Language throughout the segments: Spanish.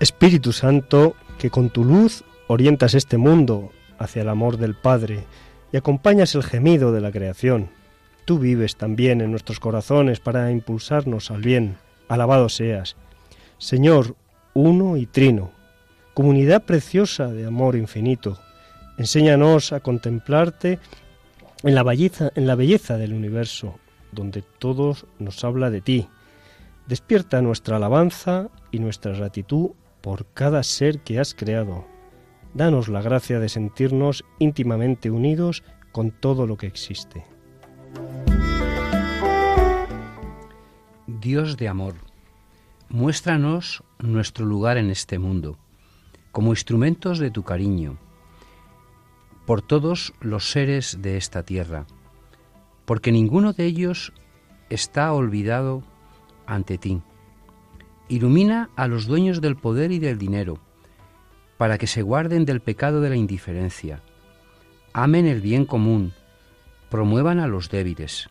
Espíritu Santo, que con tu luz orientas este mundo hacia el amor del Padre y acompañas el gemido de la creación. Tú vives también en nuestros corazones para impulsarnos al bien. Alabado seas. Señor, uno y trino, comunidad preciosa de amor infinito, enséñanos a contemplarte en la belleza, en la belleza del universo, donde todo nos habla de ti. Despierta nuestra alabanza y nuestra gratitud por cada ser que has creado. Danos la gracia de sentirnos íntimamente unidos con todo lo que existe. Dios de amor, muéstranos nuestro lugar en este mundo, como instrumentos de tu cariño, por todos los seres de esta tierra, porque ninguno de ellos está olvidado ante ti. Ilumina a los dueños del poder y del dinero, para que se guarden del pecado de la indiferencia, amen el bien común, promuevan a los débiles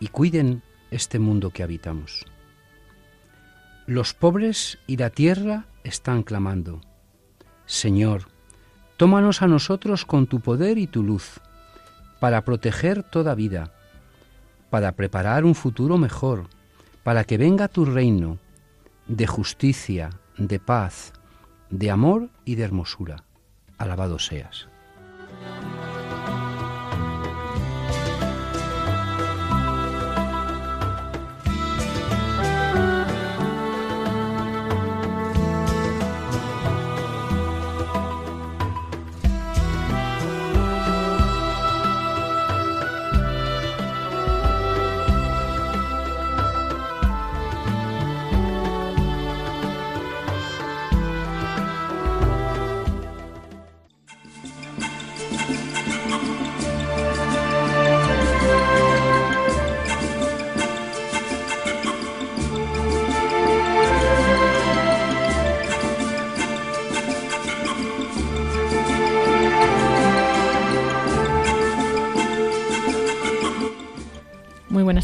y cuiden este mundo que habitamos. Los pobres y la tierra están clamando, Señor, tómanos a nosotros con tu poder y tu luz, para proteger toda vida, para preparar un futuro mejor, para que venga tu reino de justicia, de paz, de amor y de hermosura. Alabado seas.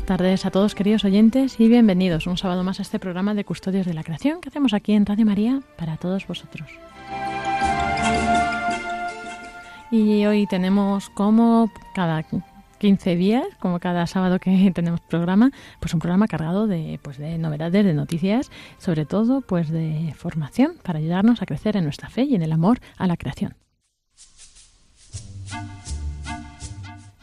Tardes a todos queridos oyentes y bienvenidos un sábado más a este programa de Custodios de la Creación que hacemos aquí en Radio María para todos vosotros. Y hoy tenemos como cada 15 días, como cada sábado que tenemos programa, pues un programa cargado de, pues de novedades, de noticias, sobre todo pues de formación para ayudarnos a crecer en nuestra fe y en el amor a la creación.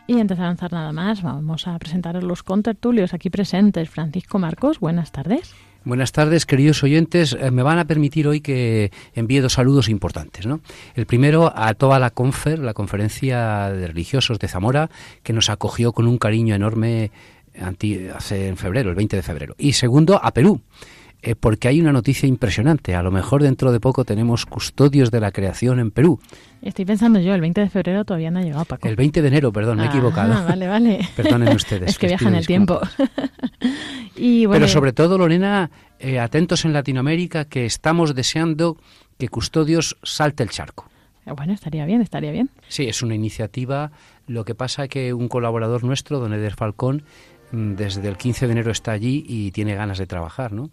Y antes de avanzar nada más, vamos a presentaros los contertulios aquí presentes. Francisco Marcos, buenas tardes. Buenas tardes, queridos oyentes. Eh, me van a permitir hoy que envíe dos saludos importantes. ¿no? El primero a toda la CONFER, la Conferencia de Religiosos de Zamora, que nos acogió con un cariño enorme hace en febrero, el 20 de febrero. Y segundo, a Perú. Eh, porque hay una noticia impresionante. A lo mejor dentro de poco tenemos custodios de la creación en Perú. Estoy pensando yo, el 20 de febrero todavía no ha llegado, Paco. El 20 de enero, perdón, me he equivocado. Ah, vale, vale. Perdonen ustedes. es que viajan el tiempo. y Pero sobre todo, Lorena, eh, atentos en Latinoamérica que estamos deseando que Custodios salte el charco. Bueno, estaría bien, estaría bien. Sí, es una iniciativa. Lo que pasa es que un colaborador nuestro, don Eder Falcón, desde el 15 de enero está allí y tiene ganas de trabajar, ¿no?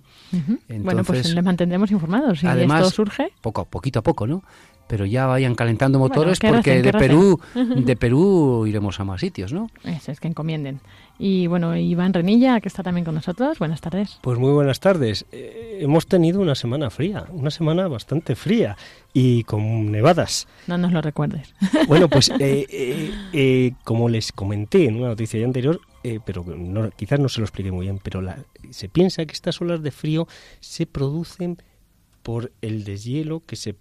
bueno, pues le mantendremos informados. Si además, esto surge. Poco, poquito a poco, ¿no? Pero ya vayan calentando motores porque de Perú, de Perú iremos a más sitios, ¿no? Eso es que encomienden. Y bueno, Iván Renilla, que está también con nosotros. Buenas tardes. Pues muy buenas tardes. Eh, hemos tenido una semana fría, una semana bastante fría y con nevadas. No nos lo recuerdes. Bueno, pues eh, eh, como les comenté en una noticia ya anterior, pero quizás no se lo expliqué muy bien, pero se piensa que estas olas de frío se producen por el deshielo que, se,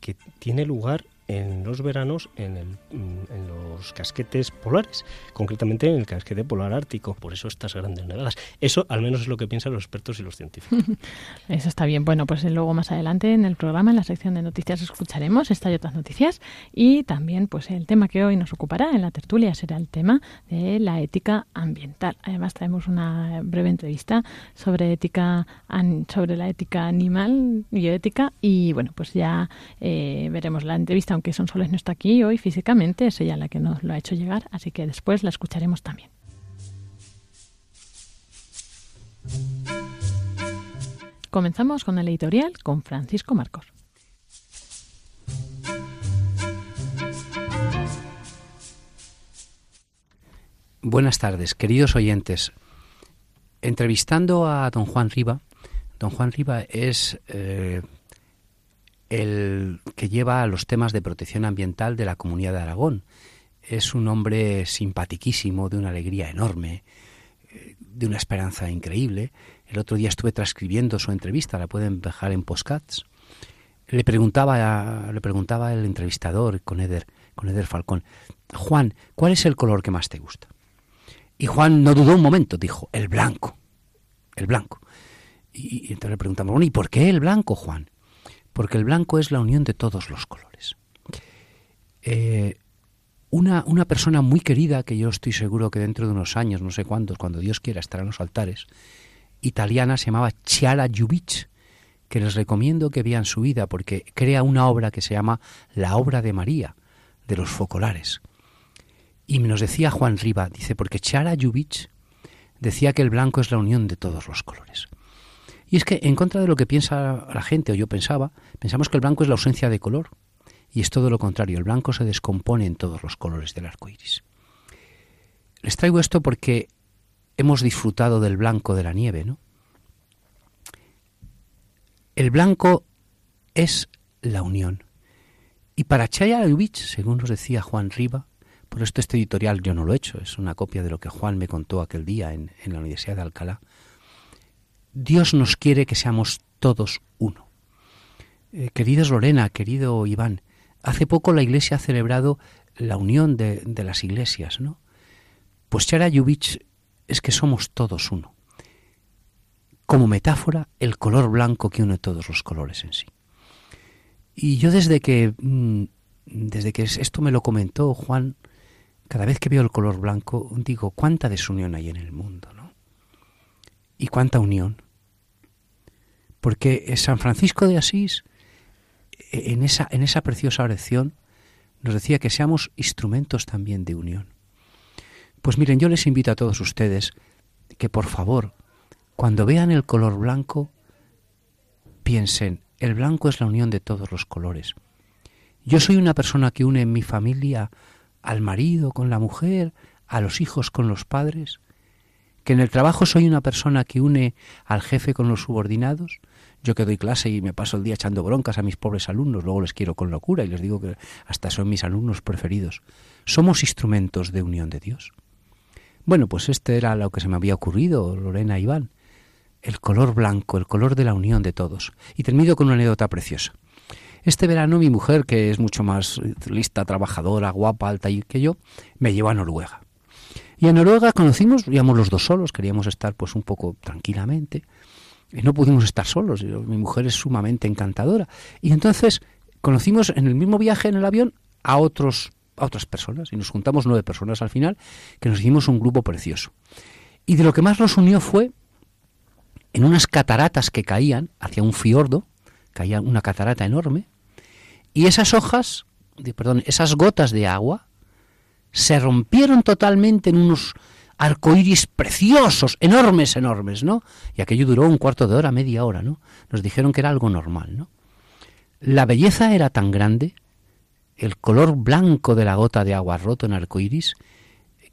que tiene lugar en los veranos en, el, mm, en, los casquetes polares, concretamente en el casquete polar ártico. Por eso estas grandes nevadas. Eso al menos es lo que piensan los expertos y los científicos. eso está bien. Bueno, pues luego más adelante en el programa, en la sección de noticias, escucharemos esta y otras noticias y también pues el tema que hoy nos ocupará en la tertulia será el tema de la ética ambiental. Además traemos una breve entrevista sobre ética sobre la ética animal, bioética y bueno, pues ya eh, veremos la entrevista aunque Sonsoles no está aquí hoy físicamente, es ella la que nos lo ha hecho llegar, así que después la escucharemos también. Comenzamos con el editorial con Francisco Marcos. Buenas tardes, queridos oyentes. Entrevistando a don Juan Riva, don Juan Riva es eh, el que lleva los temas de protección ambiental de la Comunidad de Aragón. Es un hombre simpatiquísimo, de una alegría enorme, eh, de una esperanza increíble. El otro día estuve transcribiendo su entrevista, la pueden dejar en postcats. Le preguntaba, le preguntaba el entrevistador con Eder, con Eder Falcón, Juan, ¿cuál es el color que más te gusta? Y Juan no dudó un momento, dijo, el blanco, el blanco. Y, y entonces le preguntamos, bueno, ¿y por qué el blanco, Juan? Porque el blanco es la unión de todos los colores. Eh, una, una, persona muy querida, que yo estoy seguro que dentro de unos años, no sé cuántos, cuando Dios quiera, estará en los altares, italiana, se llamaba Chiara Jubic, que les recomiendo que vean su vida, porque crea una obra que se llama La obra de María, de los focolares. Y nos decía Juan Riva, dice, porque Chiara Jubic decía que el blanco es la unión de todos los colores. Y es que, en contra de lo que piensa la gente, o yo pensaba, pensamos que el blanco es la ausencia de color. Y es todo lo contrario, el blanco se descompone en todos los colores del arco iris. Les traigo esto porque hemos disfrutado del blanco de la nieve, ¿no? El blanco es la unión. Y para Chaya Lubitsch, según nos decía Juan Riva, por esto este editorial yo no lo he hecho, es una copia de lo que Juan me contó aquel día en la Universidad de Alcalá, Dios nos quiere que seamos todos uno. Eh, queridos Lorena, querido Iván, hace poco la Iglesia ha celebrado la unión de, las iglesias, ¿no? Pues Chara Yubich es que somos todos uno. Como metáfora, el color blanco que une todos los colores en sí. Y yo desde que, mm, desde que esto me lo comentó Juan, cada vez que veo el color blanco, digo, ¿cuánta desunión hay en el mundo? Y cuánta unión. Porque San Francisco de Asís, en esa, en esa preciosa oración, nos decía que seamos instrumentos también de unión. Pues miren, yo les invito a todos ustedes que por favor, cuando vean el color blanco, piensen, el blanco es la unión de todos los colores. Yo soy una persona que une en mi familia al marido con la mujer, a los hijos con los padres, que en el trabajo soy una persona que une al jefe con los subordinados. Yo que doy clase y me paso el día echando broncas a mis pobres alumnos, luego les quiero con locura y les digo que hasta son mis alumnos preferidos. Somos instrumentos de unión de Dios. Bueno, pues este era lo que se me había ocurrido, Lorena y Iván. El color blanco, el color de la unión de todos. Y termino con una anécdota preciosa. Este verano mi mujer, que es mucho más lista, trabajadora, guapa, alta que yo, me llevó a Noruega. Y en Noruega conocimos, íbamos los dos solos, queríamos estar pues un poco tranquilamente. Y no pudimos estar solos. Mi mujer es sumamente encantadora. Y entonces conocimos en el mismo viaje en el avión a otros a otras personas y nos juntamos nueve personas al final que nos hicimos un grupo precioso. Y de lo que más nos unió fue en unas cataratas que caían hacia un fiordo, caía una catarata enorme, y esas hojas, perdón, esas gotas de agua se rompieron totalmente en unos arcoíris preciosos, enormes, enormes, ¿no? Y aquello duró un cuarto de hora, media hora, ¿no? Nos dijeron que era algo normal, ¿no? La belleza era tan grande, el color blanco de la gota de agua roto en arcoíris,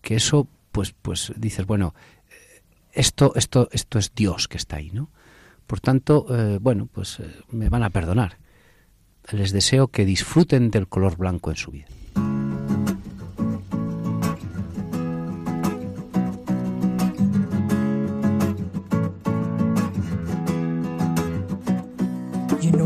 que eso, pues, pues dices, bueno, esto, esto, esto es Dios que está ahí, ¿no? Por tanto, eh, bueno, pues eh, me van a perdonar. Les deseo que disfruten del color blanco en su vida.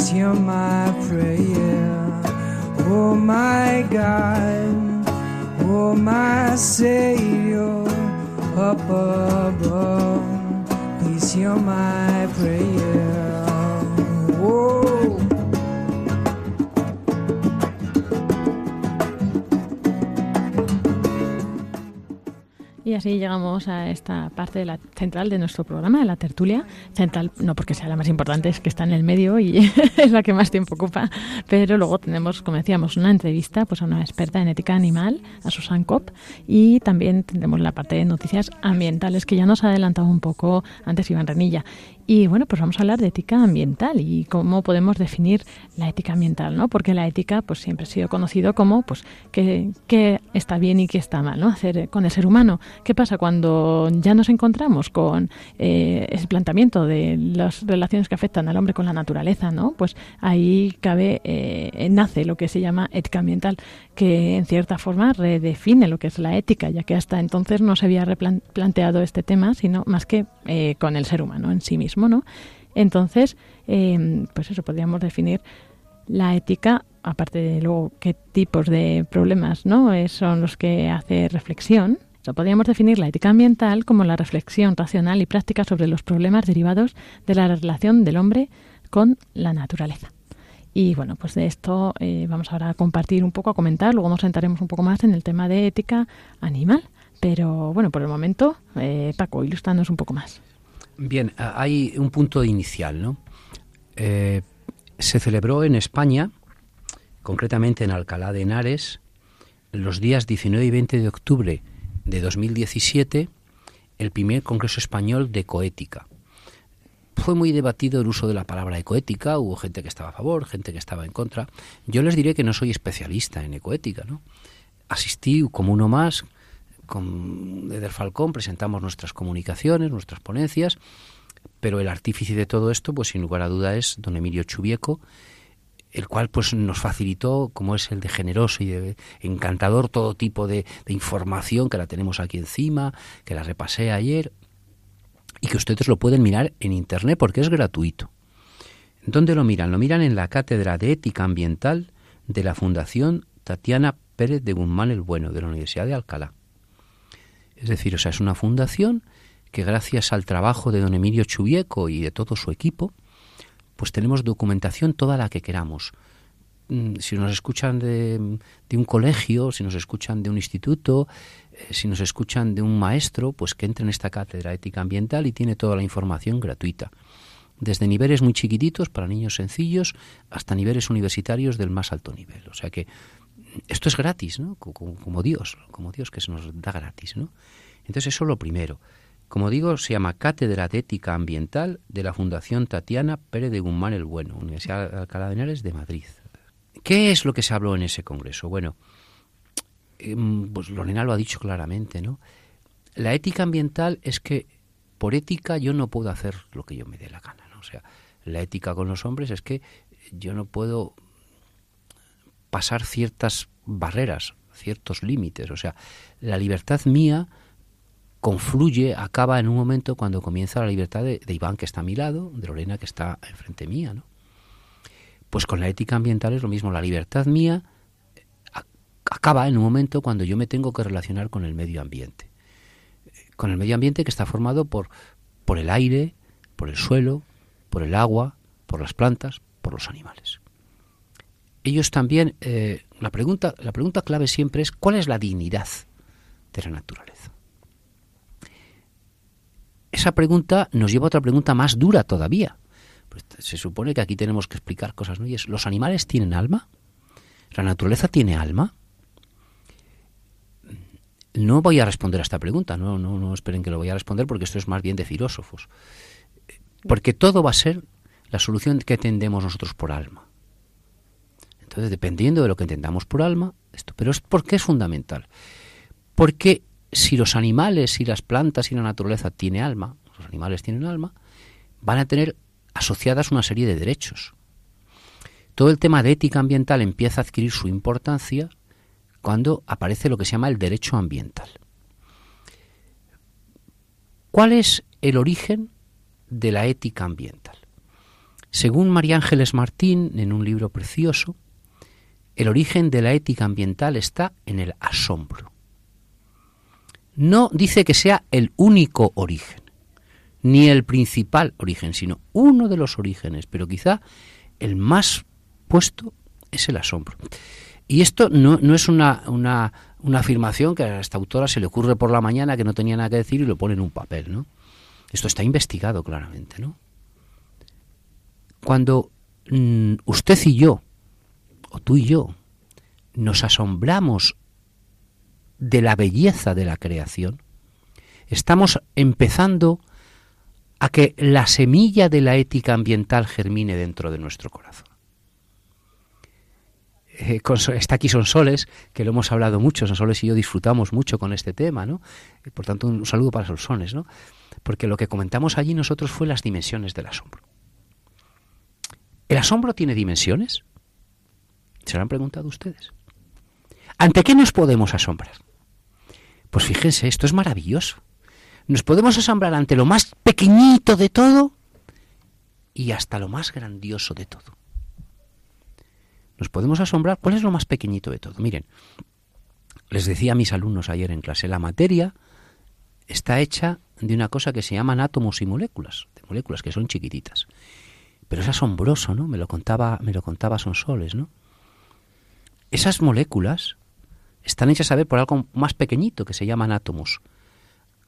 Please hear my prayer. Oh my God, oh my Savior, up above. Please hear my prayer. Oh. Y así llegamos a esta parte central de nuestro programa, de la tertulia. Central, no porque sea la más importante, es que está en el medio y es la que más tiempo ocupa. Pero luego tenemos, como decíamos, una entrevista pues, a una experta en ética animal, a Susan Kopp, y también tendremos la parte de noticias ambientales, que ya nos ha adelantado un poco antes Iván Renilla. Y bueno, pues vamos a hablar de ética ambiental y cómo podemos definir la ética ambiental, ¿no? Porque la ética pues siempre ha sido conocido como pues que, que está bien y que está mal, ¿no? Hacer con el ser humano. ¿Qué pasa cuando ya nos encontramos con eh, ese planteamiento de las relaciones que afectan al hombre con la naturaleza, ¿no? Pues ahí cabe, eh, nace lo que se llama ética ambiental, que en cierta forma redefine lo que es la ética, ya que hasta entonces no se había replanteado este tema, sino más que eh, con el ser humano en sí mismo, ¿no? Entonces, eh, pues eso podríamos definir la ética, aparte de luego qué tipos de problemas, ¿no? Eh, son los que hace reflexión. Podríamos definir la ética ambiental como la reflexión racional y práctica sobre los problemas derivados de la relación del hombre con la naturaleza. Y bueno, pues de esto eh, vamos ahora a compartir un poco, a comentar, luego nos sentaremos un poco más en el tema de ética animal. Pero bueno, por el momento, eh, Paco, ilústranos un poco más. Bien, hay un punto inicial, ¿no? Eh, se celebró en España, concretamente en Alcalá de Henares, los días 19 y 20 de octubre de 2017, el primer Congreso Español de Ecoética. Fue muy debatido el uso de la palabra ecoética, hubo gente que estaba a favor, gente que estaba en contra. Yo les diré que no soy especialista en ecoética, ¿no? Asistí como uno más, con Eder Falcón presentamos nuestras comunicaciones, nuestras ponencias, pero el artífice de todo esto, pues sin lugar a duda, es don Emilio Chubieco, el cual pues nos facilitó, como es el de generoso y de encantador, todo tipo de, de información que la tenemos aquí encima, que la repasé ayer, y que ustedes lo pueden mirar en internet porque es gratuito. ¿Dónde lo miran? Lo miran en la Cátedra de Ética Ambiental de la Fundación Tatiana Pérez de Guzmán el Bueno, de la Universidad de Alcalá. Es decir, o sea, es una fundación que gracias al trabajo de don Emilio Chubieco y de todo su equipo, pues tenemos documentación toda la que queramos. Mm, si nos escuchan de, un colegio, si nos escuchan de un instituto, eh, si nos escuchan de un maestro, pues que entre en esta cátedra ética ambiental y tiene toda la información gratuita. Desde niveles muy chiquititos para niños sencillos hasta niveles universitarios del más alto nivel. O sea que esto es gratis, ¿no? Como, Dios, como Dios que se nos da gratis, ¿no? Entonces eso es lo primero. Como digo, se llama Cátedra de Ética Ambiental de la Fundación Tatiana Pérez de Guzmán el Bueno, Universidad de Alcalá de Henares de Madrid. ¿Qué es lo que se habló en ese congreso? Bueno, em, pues Lorena lo ha dicho claramente, ¿no? La ética ambiental es que por ética yo no puedo hacer lo que yo me dé la gana, ¿no? O sea, la ética con los hombres es que yo no puedo pasar ciertas barreras, ciertos límites. O sea, la libertad mía confluye, acaba en un momento cuando comienza la libertad de, Iván que está a mi lado, de Lorena que está enfrente mía, ¿no? Pues con la ética ambiental es lo mismo. La libertad mía acaba en un momento cuando yo me tengo que relacionar con el medio ambiente. Con el medio ambiente que está formado por, por el aire, por el suelo, por el agua, por las plantas, por los animales. Ellos también, eh, la, pregunta, la pregunta clave siempre es ¿cuál es la dignidad de la naturaleza? Esa pregunta nos lleva a otra pregunta más dura todavía. Pues se supone que aquí tenemos que explicar cosas, ¿no? Y es, ¿los animales tienen alma? ¿La naturaleza tiene alma? No voy a responder a esta pregunta, no, no, no esperen que lo voy a responder porque esto es más bien de filósofos. Porque todo va a ser la solución que entendemos nosotros por alma. Entonces, dependiendo de lo que entendamos por alma, esto. Pero es ¿por qué es fundamental? Porque si los animales y las plantas y la naturaleza tienen alma, los animales tienen alma, van a tener asociadas una serie de derechos. Todo el tema de ética ambiental empieza a adquirir su importancia cuando aparece lo que se llama el derecho ambiental. ¿Cuál es el origen de la ética ambiental? Según María Ángeles Martín, en un libro precioso, el origen de la ética ambiental está en el asombro. No dice que sea el único origen, ni el principal origen, sino uno de los orígenes, pero quizá el más puesto es el asombro. Y esto no, es una, una, afirmación que a esta autora se le ocurre por la mañana que no tenía nada que decir y lo pone en un papel, ¿no? Esto está investigado claramente, ¿no? Cuando mm, usted y yo, o tú y yo, nos asombramos de la belleza de la creación, estamos empezando a que la semilla de la ética ambiental germine dentro de nuestro corazón. Eh, está aquí Sonsoles, que lo hemos hablado mucho, Sonsoles y yo disfrutamos mucho con este tema, ¿no? Por tanto, un saludo para Sonsoles, ¿no? Porque lo que comentamos allí nosotros fue las dimensiones del asombro. ¿El asombro tiene dimensiones? ¿Se lo han preguntado ustedes? ¿Ante qué nos podemos asombrar? Pues fíjense, esto es maravilloso. Nos podemos asombrar ante lo más pequeñito de todo y hasta lo más grandioso de todo. Nos podemos asombrar, ¿cuál es lo más pequeñito de todo? Miren, les decía a mis alumnos ayer en clase, la materia está hecha de una cosa que se llaman átomos y moléculas, de moléculas que son chiquititas. Pero es asombroso, ¿no? Me lo contaba, me lo contaba Sonsoles, ¿no? Esas moléculas están hechas a ver por algo más pequeñito que se llaman átomos,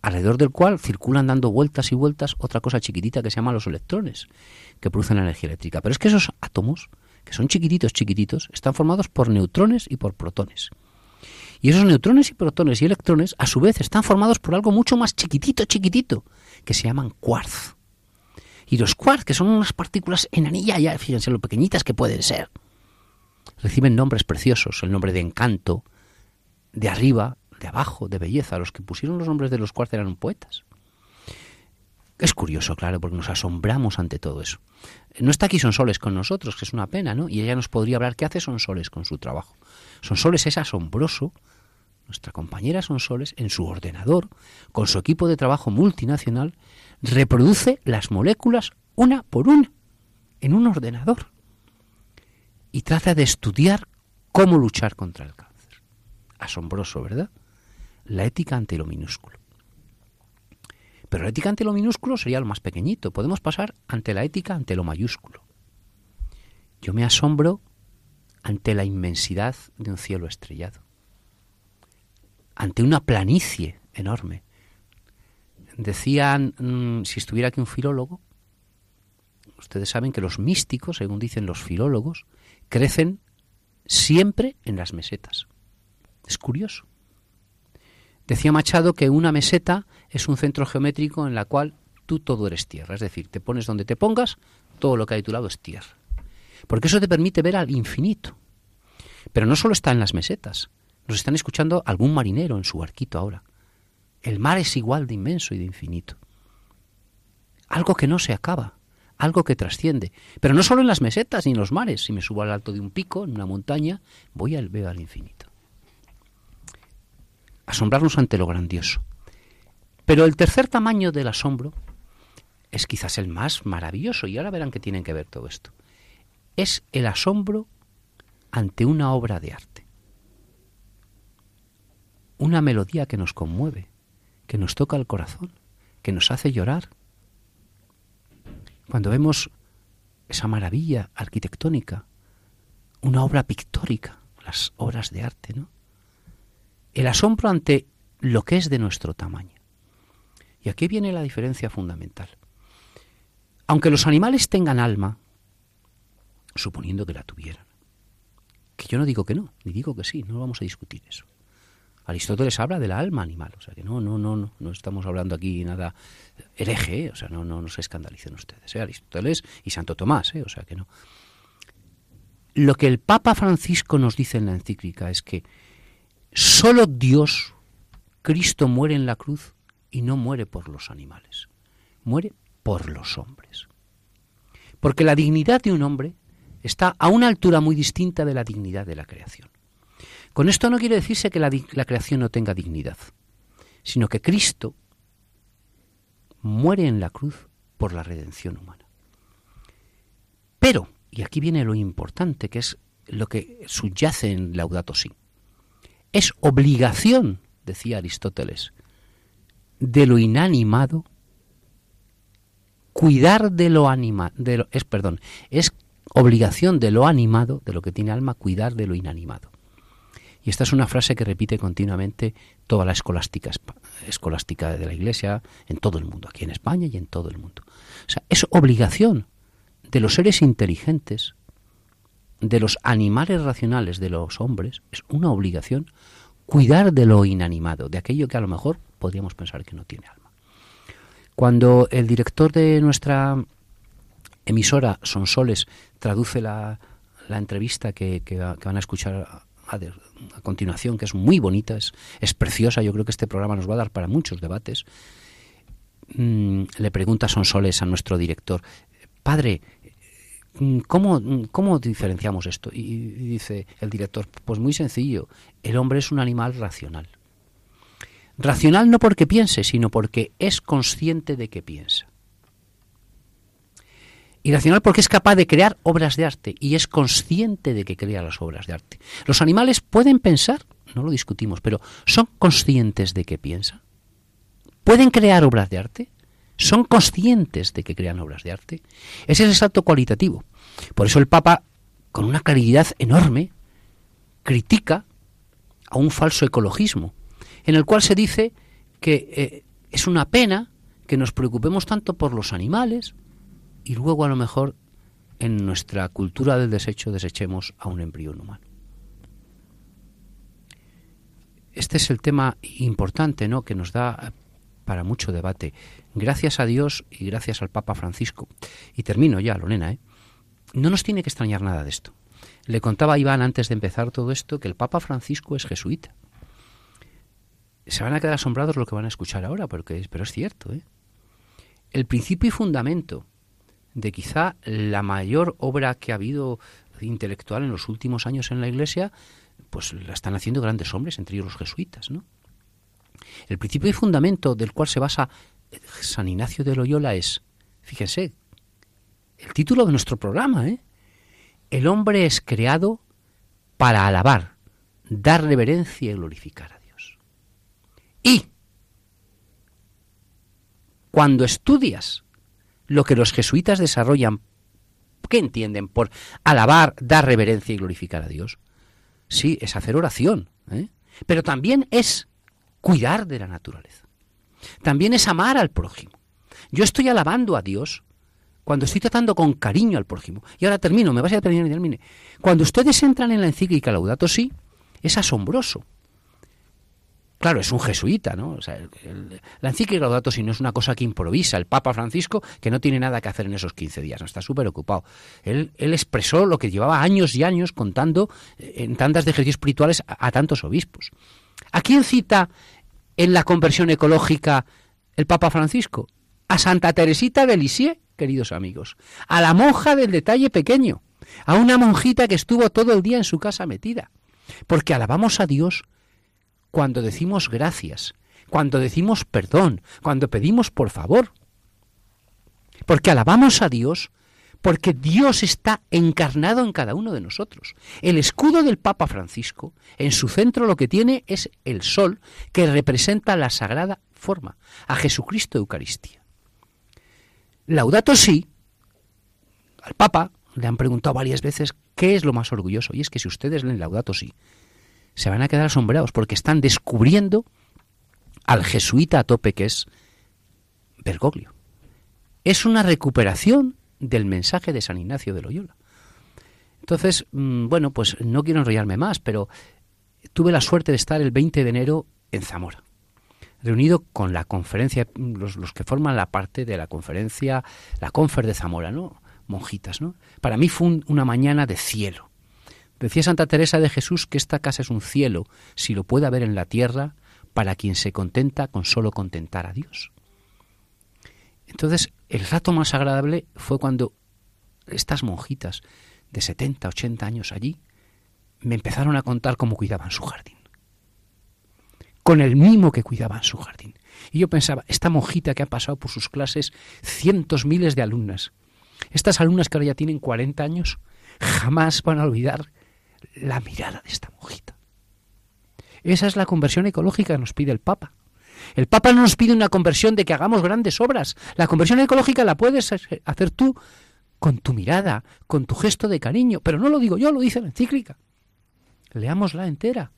alrededor del cual circulan dando vueltas y vueltas otra cosa chiquitita que se llama los electrones, que producen energía eléctrica. Pero es que esos átomos que son chiquititos, chiquititos, están formados por neutrones y por protones. Y esos neutrones y protones y electrones, a su vez, están formados por algo mucho más chiquitito, chiquitito, que se llaman quarks. Y los quarks, que son unas partículas en anilla, ya fíjense lo pequeñitas que pueden ser, reciben nombres preciosos, el nombre de encanto, de arriba, de abajo, de belleza. Los que pusieron los nombres de los quarks eran poetas. Es curioso, claro, porque nos asombramos ante todo eso. No está aquí Sonsoles con nosotros, que es una pena, ¿no? Y ella nos podría hablar qué hace Sonsoles con su trabajo. Sonsoles es asombroso, nuestra compañera Sonsoles, en su ordenador, con su equipo de trabajo multinacional, reproduce las moléculas una por una en un ordenador y trata de estudiar cómo luchar contra el cáncer. Asombroso, ¿verdad? La ética ante lo minúsculo. Pero la ética ante lo minúsculo sería lo más pequeñito. Podemos pasar ante la ética ante lo mayúsculo. Yo me asombro ante la inmensidad de un cielo estrellado, ante una planicie enorme. Decían, mm, si estuviera aquí un filólogo, ustedes saben que los místicos, según dicen los filólogos, crecen siempre en las mesetas. Es curioso. Decía Machado que una meseta es un centro geométrico en la cual tú todo eres tierra. Es decir, te pones donde te pongas, todo lo que hay a tu lado es tierra. Porque eso te permite ver al infinito. Pero no solo está en las mesetas. Nos están escuchando algún marinero en su barquito ahora. El mar es igual de inmenso y de infinito. Algo que no se acaba, algo que trasciende. Pero no solo en las mesetas ni en los mares. Si me subo al alto de un pico, en una montaña, voy al veo al infinito. Asombrarnos ante lo grandioso. Pero el tercer tamaño del asombro es quizás el más maravilloso, y ahora verán que tienen que ver todo esto. Es el asombro ante una obra de arte. Una melodía que nos conmueve, que nos toca el corazón, que nos hace llorar. Cuando vemos esa maravilla arquitectónica, una obra pictórica, las obras de arte, ¿no? El asombro ante lo que es de nuestro tamaño. Y aquí viene la diferencia fundamental. Aunque los animales tengan alma, suponiendo que la tuvieran, que yo no digo que no, ni digo que sí, no vamos a discutir eso. Aristóteles habla del alma animal, o sea que no, no, no, no, no estamos hablando aquí nada hereje, o sea, no, no, no se escandalicen ustedes, ¿eh? Aristóteles y Santo Tomás, ¿eh? o sea que no. Lo que el Papa Francisco nos dice en la encíclica es que solo Dios, Cristo, muere en la cruz y no muere por los animales, muere por los hombres. Porque la dignidad de un hombre está a una altura muy distinta de la dignidad de la creación. Con esto no quiere decirse que la, creación no tenga dignidad, sino que Cristo muere en la cruz por la redención humana. Pero, y aquí viene lo importante, que es lo que subyace en Laudato Si, es obligación, decía Aristóteles, de lo inanimado cuidar de lo animado, es perdón, es obligación de lo animado, de lo que tiene alma, cuidar de lo inanimado. Y esta es una frase que repite continuamente toda la escolástica, escolástica de la Iglesia en todo el mundo, aquí en España y en todo el mundo. O sea, es obligación de los seres inteligentes, de los animales racionales, de los hombres, es una obligación cuidar de lo inanimado, de aquello que a lo mejor podríamos pensar que no tiene alma. Cuando el director de nuestra emisora, Sonsoles, traduce la, entrevista que, van a escuchar a, continuación, que es muy bonita, es, es, preciosa, yo creo que este programa nos va a dar para muchos debates, mm, le pregunta Sonsoles a nuestro director, padre, mm, ¿Cómo, ¿Cómo diferenciamos esto? Y dice el director, pues muy sencillo, el hombre es un animal racional. Racional no porque piense, sino porque es consciente de que piensa. Irracional porque es capaz de crear obras de arte y es consciente de que crea las obras de arte. Los animales pueden pensar, no lo discutimos, pero ¿son conscientes de que piensan? ¿Pueden crear obras de arte? ¿Son conscientes de que crean obras de arte? Ese es el salto cualitativo. Por eso el Papa, con una claridad enorme, critica a un falso ecologismo, en el cual se dice que eh, es una pena que nos preocupemos tanto por los animales, y luego a lo mejor en nuestra cultura del desecho desechemos a un embrión humano. Este es el tema importante, ¿no? que nos da para mucho debate. Gracias a Dios y gracias al Papa Francisco. Y termino ya, Lorena, ¿eh? No nos tiene que extrañar nada de esto. Le contaba a Iván antes de empezar todo esto que el Papa Francisco es jesuita. Se van a quedar asombrados lo que van a escuchar ahora, porque, pero es cierto. ¿eh? El principio y fundamento de quizá la mayor obra que ha habido intelectual en los últimos años en la Iglesia, pues la están haciendo grandes hombres, entre ellos los jesuitas, ¿no? El principio y fundamento del cual se basa San Ignacio de Loyola es, fíjense, el título de nuestro programa, ¿eh? El hombre es creado para alabar, dar reverencia y glorificar a Dios. Y cuando estudias lo que los jesuitas desarrollan, ¿qué entienden por alabar, dar reverencia y glorificar a Dios? Sí, es hacer oración, ¿eh? pero también es cuidar de la naturaleza. También es amar al prójimo. Yo estoy alabando a Dios cuando estoy tratando con cariño al prójimo. Y ahora termino, me vas a terminar y termine. Cuando ustedes entran en la encíclica Laudato Si, es asombroso. Claro, es un jesuita, ¿no? O sea, la encíclica Laudato Si no es una cosa que improvisa el Papa Francisco, que no tiene nada que hacer en esos 15 días, no está súper ocupado. Él, expresó lo que llevaba años y años contando eh, en tantas de ejercicios espirituales a, tantos obispos. ¿A quién cita en la conversión ecológica el Papa Francisco? A Santa Teresita de Lisieux, queridos amigos, a la monja del detalle pequeño, a una monjita que estuvo todo el día en su casa metida. Porque alabamos a Dios cuando decimos gracias, cuando decimos perdón, cuando pedimos por favor. Porque alabamos a Dios porque Dios está encarnado en cada uno de nosotros. El escudo del Papa Francisco, en su centro lo que tiene es el sol, que representa la sagrada forma, a Jesucristo Eucaristía. Laudato sí, al Papa le han preguntado varias veces qué es lo más orgulloso, y es que si ustedes leen Laudato sí, se van a quedar asombrados porque están descubriendo al jesuita a tope que es Bergoglio. Es una recuperación del mensaje de San Ignacio de Loyola. Entonces, mm, bueno, pues no quiero enrollarme más, pero tuve la suerte de estar el 20 de enero en Zamora, reunido con la conferencia, los, los que forman la parte de la conferencia, la confer de Zamora, ¿no? Monjitas, ¿no? Para mí fue una mañana de cielo. Decía Santa Teresa de Jesús que esta casa es un cielo, si lo puede haber en la tierra, para quien se contenta con solo contentar a Dios. Entonces, el rato más agradable fue cuando estas monjitas de 70, 80 años allí me empezaron a contar cómo cuidaban su jardín. Con el mimo que cuidaban su jardín. Y yo pensaba, esta monjita que ha pasado por sus clases cientos, miles de alumnas, estas alumnas que ahora ya tienen 40 años, jamás van a olvidar la mirada de esta monjita. Esa es la conversión ecológica que nos pide el Papa. El Papa no nos pide una conversión de que hagamos grandes obras. La conversión ecológica la puedes hacer tú con tu mirada, con tu gesto de cariño. Pero no lo digo yo, lo dice la encíclica. Leámosla entera.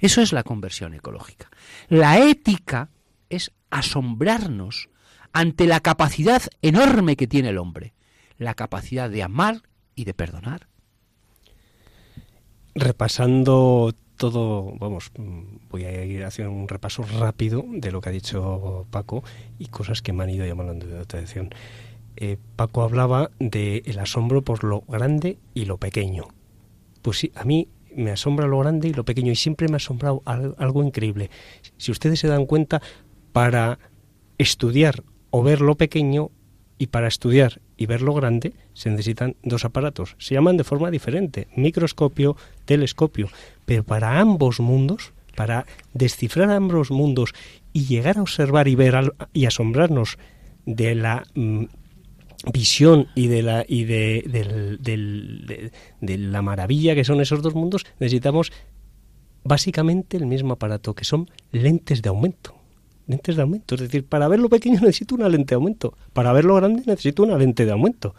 Eso es la conversión ecológica. La ética es asombrarnos ante la capacidad enorme que tiene el hombre, la capacidad de amar y de perdonar. Repasando todo, vamos, voy a ir haciendo un repaso rápido de lo que ha dicho Paco y cosas que me han ido llamando de atención. Eh, Paco hablaba del el asombro por lo grande y lo pequeño. Pues sí, a mí me asombra lo grande y lo pequeño y siempre me ha asombrado algo increíble. Si ustedes se dan cuenta, para estudiar o ver lo pequeño y para estudiar y ver lo grande se necesitan dos aparatos. Se llaman de forma diferente, microscopio, telescopio, pero para ambos mundos, para descifrar ambos mundos y llegar a observar y ver y asombrarnos de la mm, visión y de la y de, de la maravilla que son esos dos mundos, necesitamos básicamente el mismo aparato, que son lentes de aumento lentes de aumento. Es decir, para ver lo pequeño necesito una lente de aumento, para ver lo grande necesito una lente de aumento.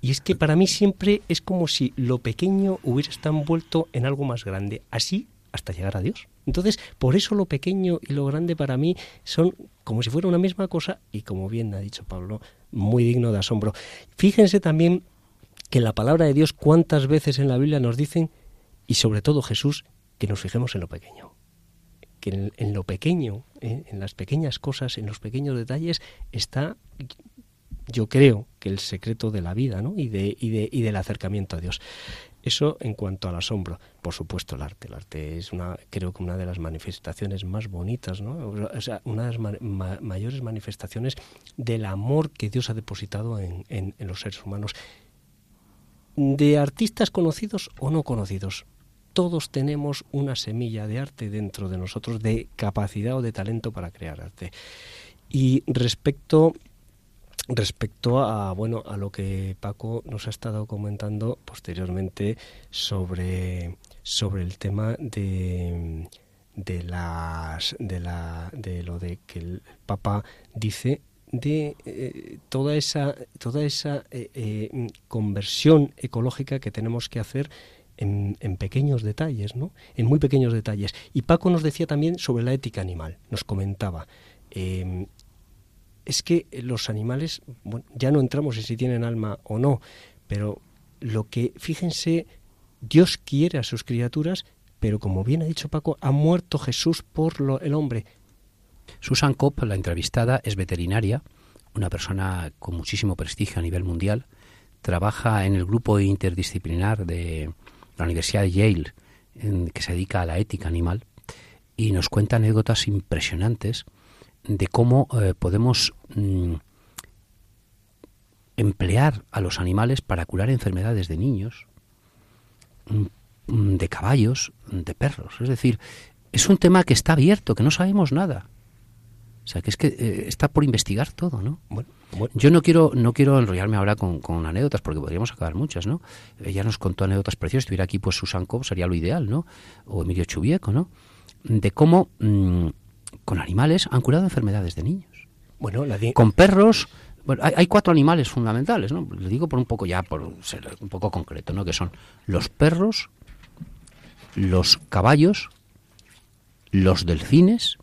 Y es que para mí siempre es como si lo pequeño hubiera estado envuelto en algo más grande, así hasta llegar a Dios. Entonces, por eso lo pequeño y lo grande para mí son como si fuera una misma cosa y como bien ha dicho Pablo, muy digno de asombro. Fíjense también que la palabra de Dios cuántas veces en la Biblia nos dicen, y sobre todo Jesús, que nos fijemos en lo pequeño que en, lo pequeño, en las pequeñas cosas, en los pequeños detalles, está, yo creo, que el secreto de la vida ¿no? y, de, y, de, y del acercamiento a Dios. Eso en cuanto al asombro. Por supuesto, el arte. El arte es una, creo que una de las manifestaciones más bonitas, ¿no? O sea, una de las mayores manifestaciones del amor que Dios ha depositado en, en los seres humanos. De artistas conocidos o no conocidos todos tenemos una semilla de arte dentro de nosotros, de capacidad o de talento para crear arte. Y respecto respecto a bueno a lo que Paco nos ha estado comentando posteriormente sobre sobre el tema de de las de de lo de que el Papa dice de eh, toda esa toda esa eh, eh, conversión ecológica que tenemos que hacer en, pequeños detalles, ¿no? En muy pequeños detalles. Y Paco nos decía también sobre la ética animal, nos comentaba. Em, es que los animales, bueno, ya no entramos en si tienen alma o no, pero lo que, fíjense, Dios quiere a sus criaturas, pero como bien ha dicho Paco, ha muerto Jesús por lo, el hombre. Susan Kopp, la entrevistada, es veterinaria, una persona con muchísimo prestigio a nivel mundial, trabaja en el grupo interdisciplinar de la Universidad de Yale, en, que se dedica a la ética animal, y nos cuenta anécdotas impresionantes de cómo eh, podemos mm, emplear a los animales para curar enfermedades de niños, mm, de caballos, de perros. Es decir, es un tema que está abierto, que no sabemos nada. O sea, que es que eh, está por investigar todo, ¿no? Yo no quiero no quiero enrollarme ahora con, anécdotas, porque podríamos acabar muchas, ¿no? Ella nos contó anécdotas preciosas. Si estuviera aquí, pues Susan Cobb sería lo ideal, ¿no? O Emilio Chubieco, ¿no? De cómo mm, con animales han curado enfermedades de niños. Bueno, con perros bueno, hay, cuatro animales fundamentales, ¿no? Le digo por un poco ya, por ser un poco concreto, ¿no? Que son los perros, los caballos, los delfines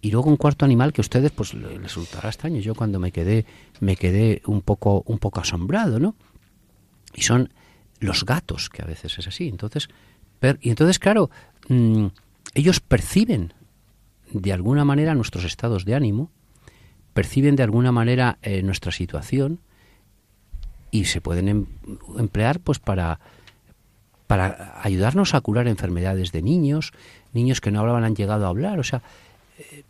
y luego un cuarto animal que a ustedes pues les resultará extraño. Yo cuando me quedé me quedé un poco un poco asombrado, ¿no? Y son los gatos, que a veces es así. Entonces, y entonces claro, mm, ellos perciben de alguna manera nuestros estados de ánimo perciben de alguna manera eh, nuestra situación y se pueden em, emplear pues para para ayudarnos a curar enfermedades de niños, niños que no hablaban han llegado a hablar, o sea, eh,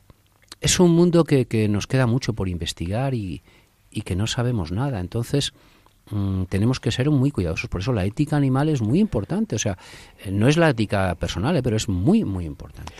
es un mundo que, que, nos queda mucho por investigar y, y que no sabemos nada, entonces mm, tenemos que ser muy cuidadosos, por eso la ética animal es muy importante, o sea, eh, no es la ética personal, pero es muy, muy importante.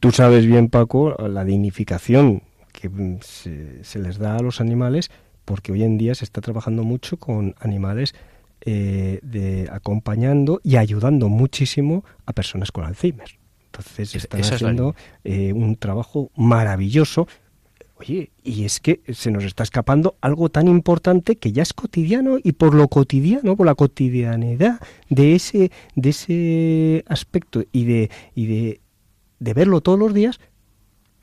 Tú sabes bien, Paco, la dignificación que mm, se, les da a los animales porque hoy en día se está trabajando mucho con animales eh, de acompañando y ayudando muchísimo a personas con Alzheimer. Entonces están haciendo eh, un trabajo maravilloso. Oye, y es que se nos está escapando algo tan importante que ya es cotidiano y por lo cotidiano, por la cotidianidad de ese, de ese aspecto y de, y de, de verlo todos los días,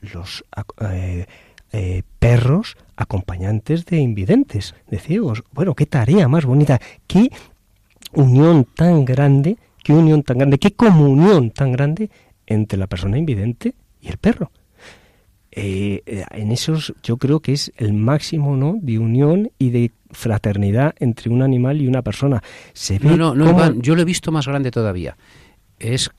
los eh, eh, perros acompañantes de invidentes, de ciegos. Bueno, qué tarea más bonita, qué unión tan grande, qué unión tan grande, qué comunión tan grande entre la persona invidente y el perro. Eh, en esos yo creo que es el máximo no de unión y de fraternidad entre un animal y una persona se ve no no, no yo lo he visto más grande todavía es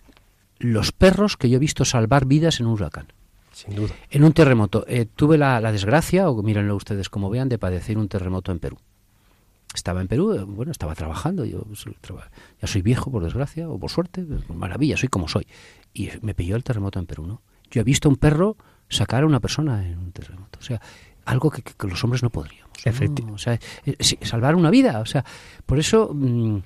los perros que yo he visto salvar vidas en un huracán sin duda. En un terremoto. Eh, tuve la, desgracia, o mírenlo ustedes como vean, de padecer un terremoto en Perú. Estaba en Perú, eh, bueno, estaba trabajando, yo ya soy viejo por desgracia, o por suerte, maravilla, soy como soy. Y me pilló el terremoto en Perú, ¿no? Yo he visto a un perro sacar a una persona en un terremoto. O sea, algo que, los hombres no podríamos. Efectivamente. O sea, eh, salvar una vida. O sea, por eso... Mm,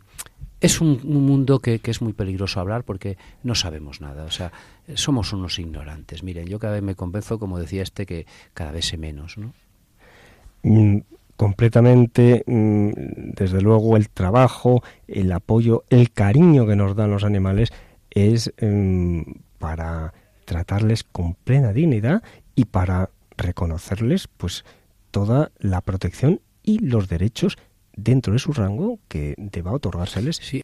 es un, mundo que, es muy peligroso hablar porque no sabemos nada. O sea, somos unos ignorantes. Miren, yo cada vez me convenzo, como decía este, que cada vez sé menos, ¿no? Mm, completamente, mm, desde luego, el trabajo, el apoyo, el cariño que nos dan los animales es mm, para tratarles con plena dignidad y para reconocerles, pues, toda la protección y los derechos dentro de su rango que deba otorgárseles. Sí.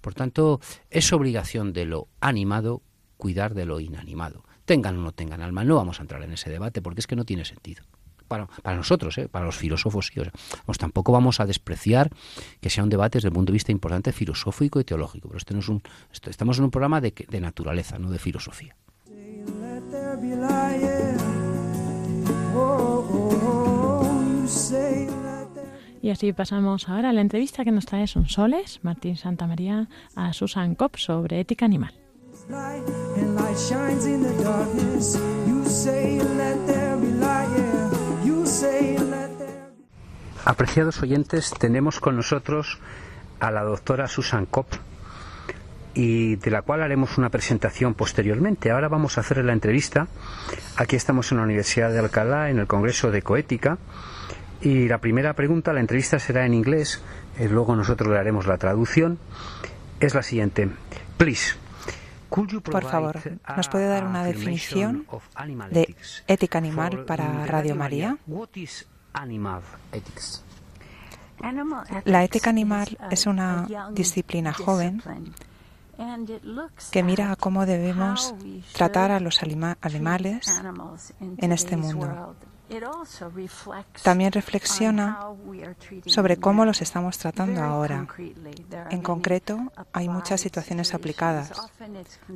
Por tanto, es obligación de lo animado cuidar de lo inanimado. Tengan o no tengan alma, no vamos a entrar en ese debate porque es que no tiene sentido. Para, para nosotros, ¿eh? para los filósofos, sí. pues tampoco vamos a despreciar que sea un debate desde el punto de vista importante filosófico y teológico. Pero este no es un, estamos en un programa de, de naturaleza, no de filosofía. Y así pasamos ahora a la entrevista que nos trae Sonsoles, Martín Santamaría, a Susan Kopp sobre ética animal. Apreciados oyentes, tenemos con nosotros a la doctora Susan Kopp y de la cual haremos una presentación posteriormente. Ahora vamos a hacer la entrevista. Aquí estamos en la Universidad de Alcalá, en el Congreso de Coética y la primera pregunta, la entrevista será en inglés, y luego nosotros le haremos la traducción. Es la siguiente. Please. Por favor, ¿nos puede dar una definición de ética animal para Radio María? La ética animal es una disciplina joven que mira a cómo debemos tratar a los animales en este mundo. También reflexiona sobre cómo los estamos tratando ahora. En concreto, hay muchas situaciones aplicadas.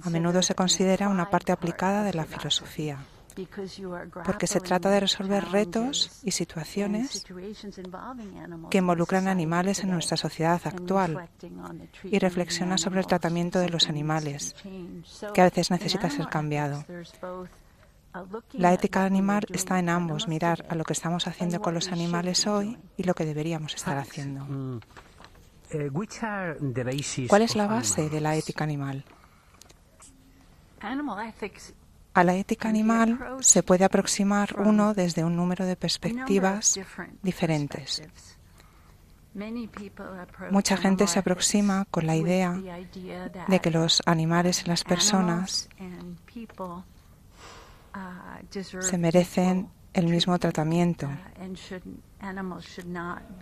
A menudo se considera una parte aplicada de la filosofía. Porque se trata de resolver retos y situaciones que involucran animales en nuestra sociedad actual y reflexiona sobre el tratamiento de los animales, que a veces necesita ser cambiado. La ética animal está en ambos, mirar a lo que estamos haciendo con los animales hoy y lo que deberíamos estar haciendo. Mm. Eh, ¿Cuál es la base de la ética animal? A la ética animal se puede aproximar uno desde un número de perspectivas diferentes. Mucha gente se aproxima con la idea de que los animales y las personas se merecen el mismo tratamiento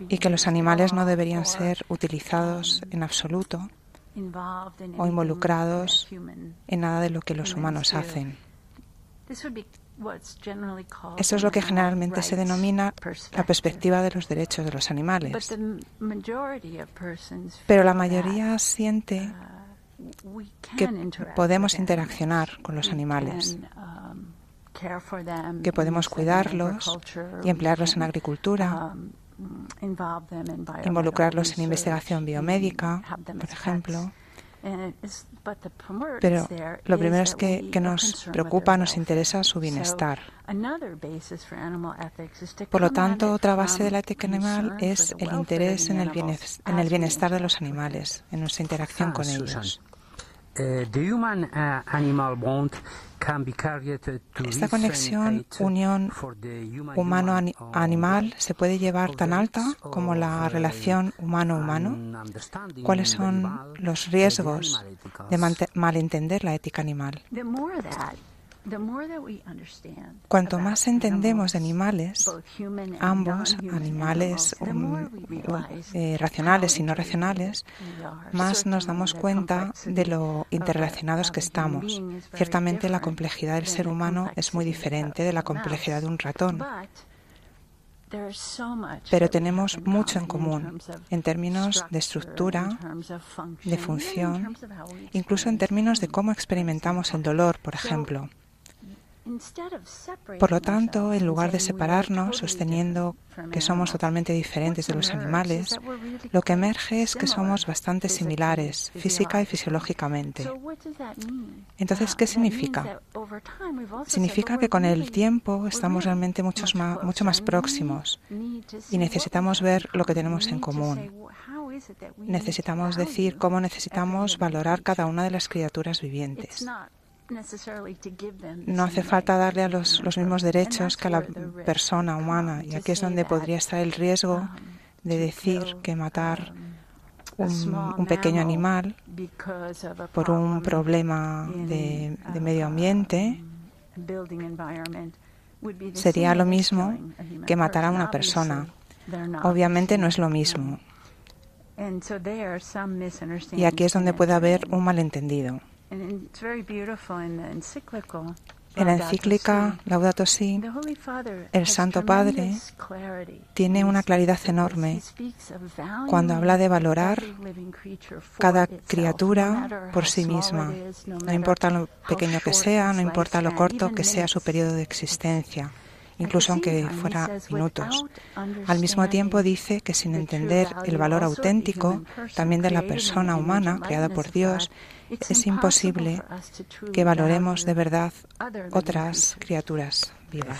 y que los animales no deberían ser utilizados en absoluto o involucrados en nada de lo que los humanos hacen. Eso es lo que generalmente se denomina la perspectiva de los derechos de los animales. Pero la mayoría siente que podemos interaccionar con los animales, que podemos cuidarlos y emplearlos en agricultura, involucrarlos en investigación biomédica, por ejemplo. Pero lo primero es que, que, nos preocupa, nos interesa su bienestar. Por lo tanto, otra base de la ética animal es el interés en el bienestar, en el bienestar de los animales, en nuestra interacción con ellos. Eh, esta conexión, unión humano-animal, se puede llevar tan alta como la relación humano-humano. ¿Cuáles son los riesgos de malentender la ética animal? Cuanto más entendemos de animales, ambos, animales eh, racionales y no racionales, más nos damos cuenta de lo interrelacionados que estamos. Ciertamente la complejidad del ser humano es muy diferente de la complejidad de un ratón. Pero tenemos mucho en común en términos de estructura, de función, incluso en términos de cómo experimentamos el dolor, por ejemplo. Por lo tanto, en lugar de separarnos sosteniendo que somos totalmente diferentes de los animales, lo que emerge es que somos bastante similares física y fisiológicamente. Entonces, ¿qué significa? Significa que con el tiempo estamos realmente muchos más, mucho más próximos y necesitamos ver lo que tenemos en común. Necesitamos decir cómo necesitamos valorar cada una de las criaturas vivientes. No hace falta darle a los, los mismos derechos que a la persona humana. Y aquí es donde podría estar el riesgo um, de decir que matar un, un, pequeño animal por un problema de, de, medio ambiente sería lo mismo que matar a una persona. Obviamente no es lo mismo. Y aquí es donde puede haber un malentendido. En la encíclica Laudato Si, el Santo Padre tiene una claridad enorme cuando habla de valorar cada criatura por sí misma. No importa lo pequeño que sea, no importa lo corto que sea su periodo de existencia incluso aunque fuera minutos. Al mismo tiempo dice que sin entender el valor auténtico también de la persona humana creada por Dios, es imposible que valoremos de verdad otras criaturas vivas.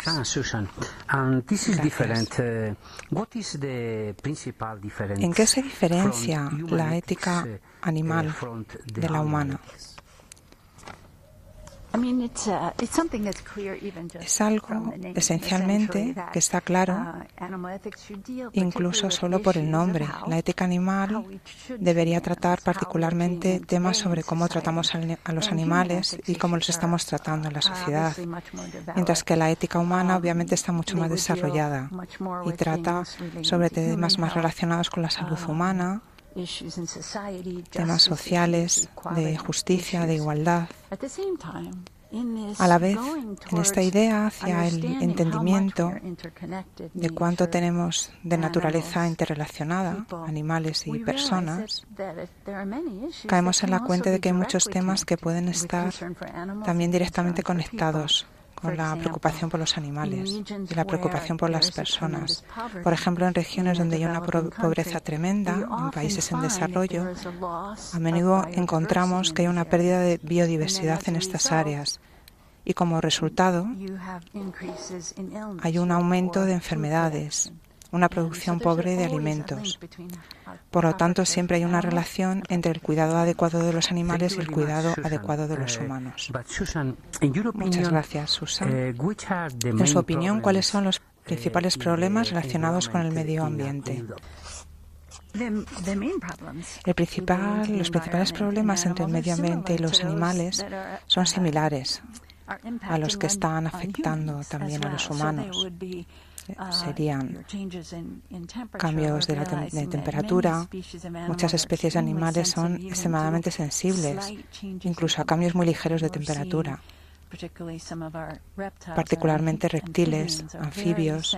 ¿En qué se diferencia la ética uh, animal de la humana? Es algo esencialmente que está claro, uh, incluso solo por el nombre. La ética animal debería tratar particularmente temas sobre cómo tratamos a los animales y cómo los estamos tratando en la sociedad, mientras que la ética humana um, obviamente está mucho más desarrollada y trata sobre temas más relacionados con la salud um, humana, temas sociales, de justicia, de igualdad. A la vez, en esta idea hacia el entendimiento de cuánto tenemos de naturaleza interrelacionada, animales y personas, caemos en la cuenta de que hay muchos temas que pueden estar también directamente conectados con la preocupación por los animales y la preocupación por las personas. Por ejemplo, en regiones donde hay una pobreza tremenda, en países en desarrollo, a menudo encontramos que hay una pérdida de biodiversidad en estas áreas y como resultado hay un aumento de enfermedades, una producción pobre de alimentos. Por lo tanto, siempre hay una relación entre el cuidado adecuado de los animales y el cuidado adecuado de los humanos. Muchas gracias, Susan. En su opinión, ¿cuáles son los principales problemas relacionados con el medio ambiente? El principal, los principales problemas entre el medio ambiente y los animales son similares a los que están afectando también a los humanos. Uh, serían cambios de, la temperatura. Muchas especies de animales son extremadamente sensibles, incluso a cambios muy ligeros de temperatura. Particularmente reptiles, anfibios,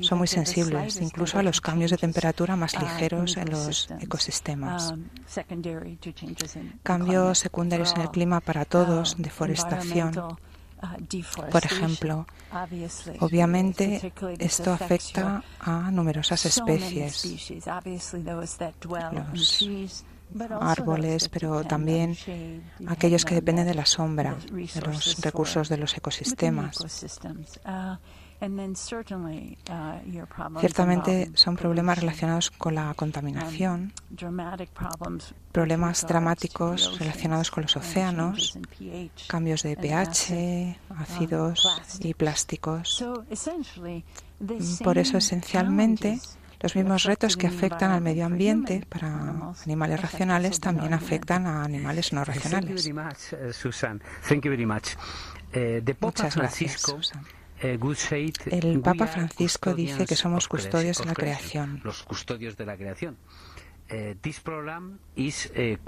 son muy sensibles, incluso a los cambios de temperatura más uh, ligeros en los ecosistemas. Um, cambios secundarios en el clima para todos, um, deforestación, Por ejemplo, obviamente esto afecta a numerosas especies, los árboles, pero también aquellos que dependen de la sombra, de los recursos de los ecosistemas. Uh, Ciertamente son problemas relacionados con la contaminación, problemas dramáticos relacionados con los océanos, cambios de pH, um, ácidos y plásticos. Mm, por eso, esencialmente, los mismos retos que afectan al medio ambiente para animales racionales también afectan a animales no racionales. Muchas gracias, Susan. Eh, El Papa Francisco dice que somos custodios de la creación. Los custodios de la creación. Eh, eh,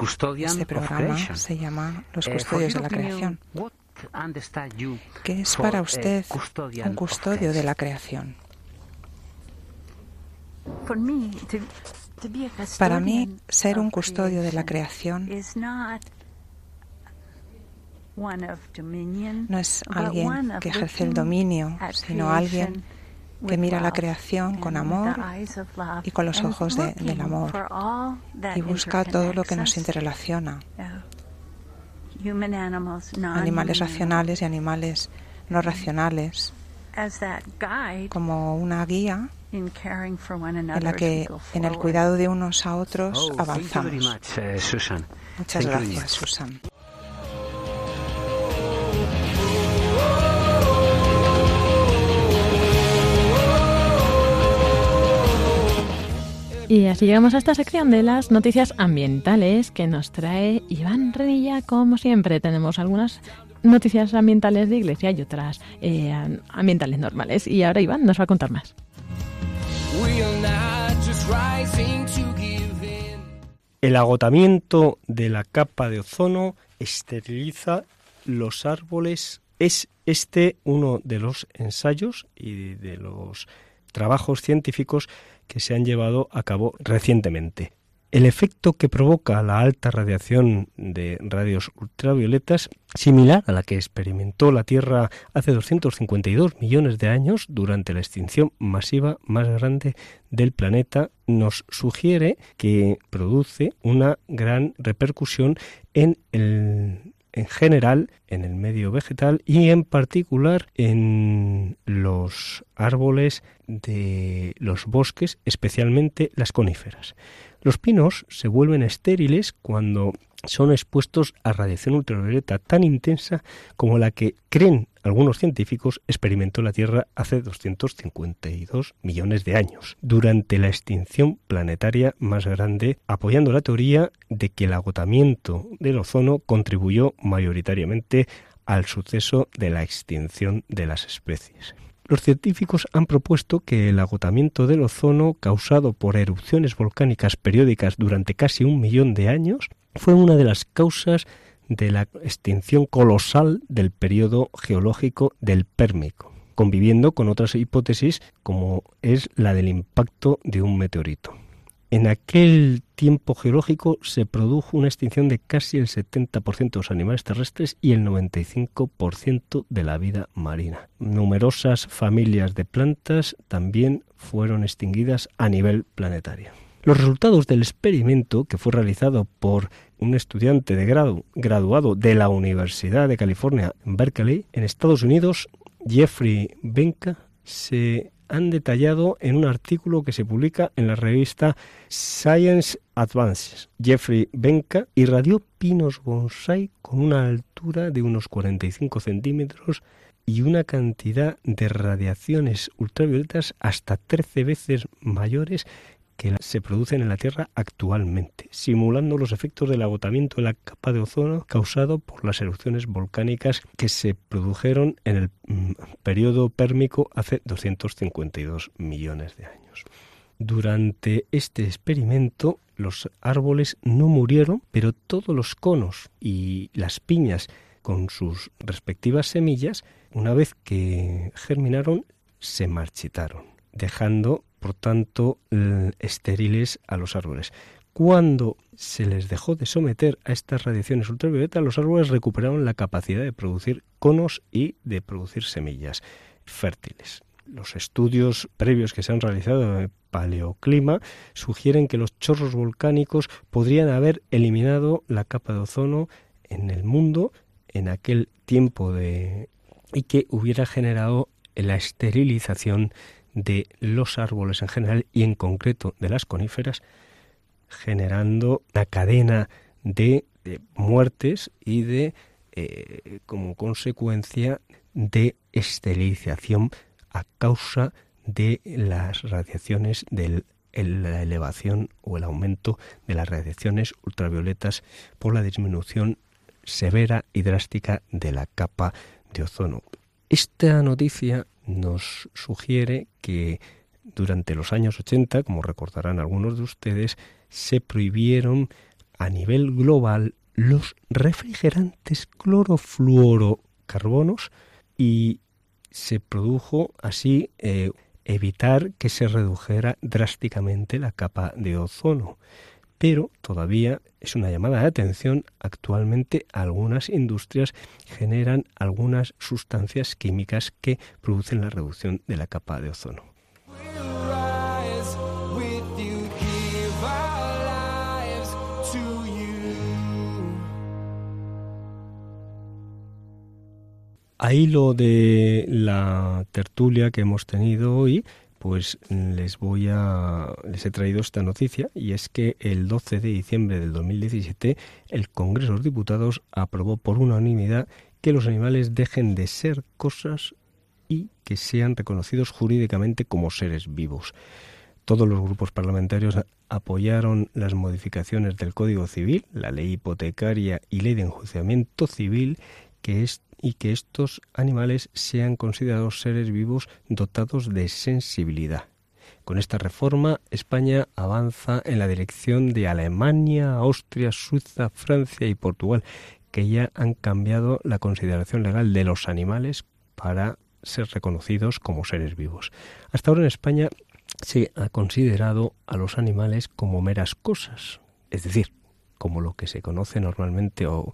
este programa se llama Los Custodios de la Creación. ¿Qué es para usted un custodio de la creación? Para mí, ser un custodio de la creación no es alguien que ejerce el dominio, sino alguien que mira la creación con amor y con los ojos del amor y busca todo lo que nos interrelaciona. Animales racionales y animales no racionales como una guía en la que en el cuidado de unos a otros oh, avanzamos. Eh, Muchas gracias, Susan. Y así llegamos a esta sección de las noticias ambientales que nos trae Iván Renilla. Como siempre, tenemos algunas noticias ambientales de iglesia y otras eh, ambientales normales. Y ahora Iván nos va a contar más. El agotamiento de la capa de ozono esteriliza los árboles. Es este uno de los ensayos y de los trabajos científicos que se han llevado a cabo recientemente. El efecto que provoca la alta radiación de radios ultravioletas, similar a la que experimentó la Tierra hace 252 millones de años durante la extinción masiva más grande del planeta, nos sugiere que produce una gran repercusión en el en general en el medio vegetal y en particular en los árboles de los bosques, especialmente las coníferas. Los pinos se vuelven estériles cuando son expuestos a radiación ultravioleta tan intensa como la que creen algunos científicos experimentó la Tierra hace 252 millones de años, durante la extinción planetaria más grande, apoyando la teoría de que el agotamiento del ozono contribuyó mayoritariamente al suceso de la extinción de las especies. Los científicos han propuesto que el agotamiento del ozono causado por erupciones volcánicas periódicas durante casi un millón de años fue una de las causas de la extinción colosal del periodo geológico del Pérmico, conviviendo con otras hipótesis como es la del impacto de un meteorito. en aquel tiempo geológico se produjo una extinción de casi el 70% de los animales terrestres y el 95% de la vida marina. Numerosas familias de plantas también fueron extinguidas a nivel planetario. Los resultados del experimento, que fue realizado por un estudiante de grado graduado de la Universidad de California en Berkeley, en Estados Unidos, Jeffrey Benka, se han detallado en un artículo que se publica en la revista Science Advances. Jeffrey Benka irradió pinos bonsai con una altura de unos 45 centímetros y una cantidad de radiaciones ultravioletas hasta 13 veces mayores que se producen en la Tierra actualmente, simulando los efectos del agotamiento de la capa de ozono causado por las erupciones volcánicas que se produjeron en el mm, periodo pérmico hace 252 millones de años. Durante este experimento los árboles no murieron, pero todos los conos y las piñas con sus respectivas semillas, una vez que germinaron, se marchitaron, dejando por tanto, estériles a los árboles. Cuando se les dejó de someter a estas radiaciones ultravioletas, los árboles recuperaron la capacidad de producir conos y de producir semillas fértiles. Los estudios previos que se han realizado en el paleoclima sugieren que los chorros volcánicos podrían haber eliminado la capa de ozono en el mundo en aquel tiempo de y que hubiera generado la esterilización de los árboles en general y en concreto de las coníferas, generando una cadena de, muertes y de, eh, como consecuencia, de esterilización a causa de las radiaciones de la elevación o el aumento de las radiaciones ultravioletas por la disminución severa y drástica de la capa de ozono. Esta noticia nos sugiere que durante los años 80, como recordarán algunos de ustedes, se prohibieron a nivel global los refrigerantes clorofluorocarbonos y se produjo así eh, evitar que se redujera drásticamente la capa de ozono pero todavía es una llamada de atención. Actualmente algunas industrias generan algunas sustancias químicas que producen la reducción de la capa de ozono. Ahí lo de la tertulia que hemos tenido hoy, pues les voy a les he traído esta noticia y es que el 12 de diciembre del 2017 el Congreso de los Diputados aprobó por unanimidad que los animales dejen de ser cosas y que sean reconocidos jurídicamente como seres vivos. Todos los grupos parlamentarios apoyaron las modificaciones del Código Civil, la ley hipotecaria y ley de enjuiciamiento civil que es y que estos animales sean considerados seres vivos dotados de sensibilidad. Con esta reforma, España avanza en la dirección de Alemania, Austria, Suiza, Francia y Portugal, que ya han cambiado la consideración legal de los animales para ser reconocidos como seres vivos. Hasta ahora en España se ha considerado a los animales como meras cosas, es decir, como lo que se conoce normalmente o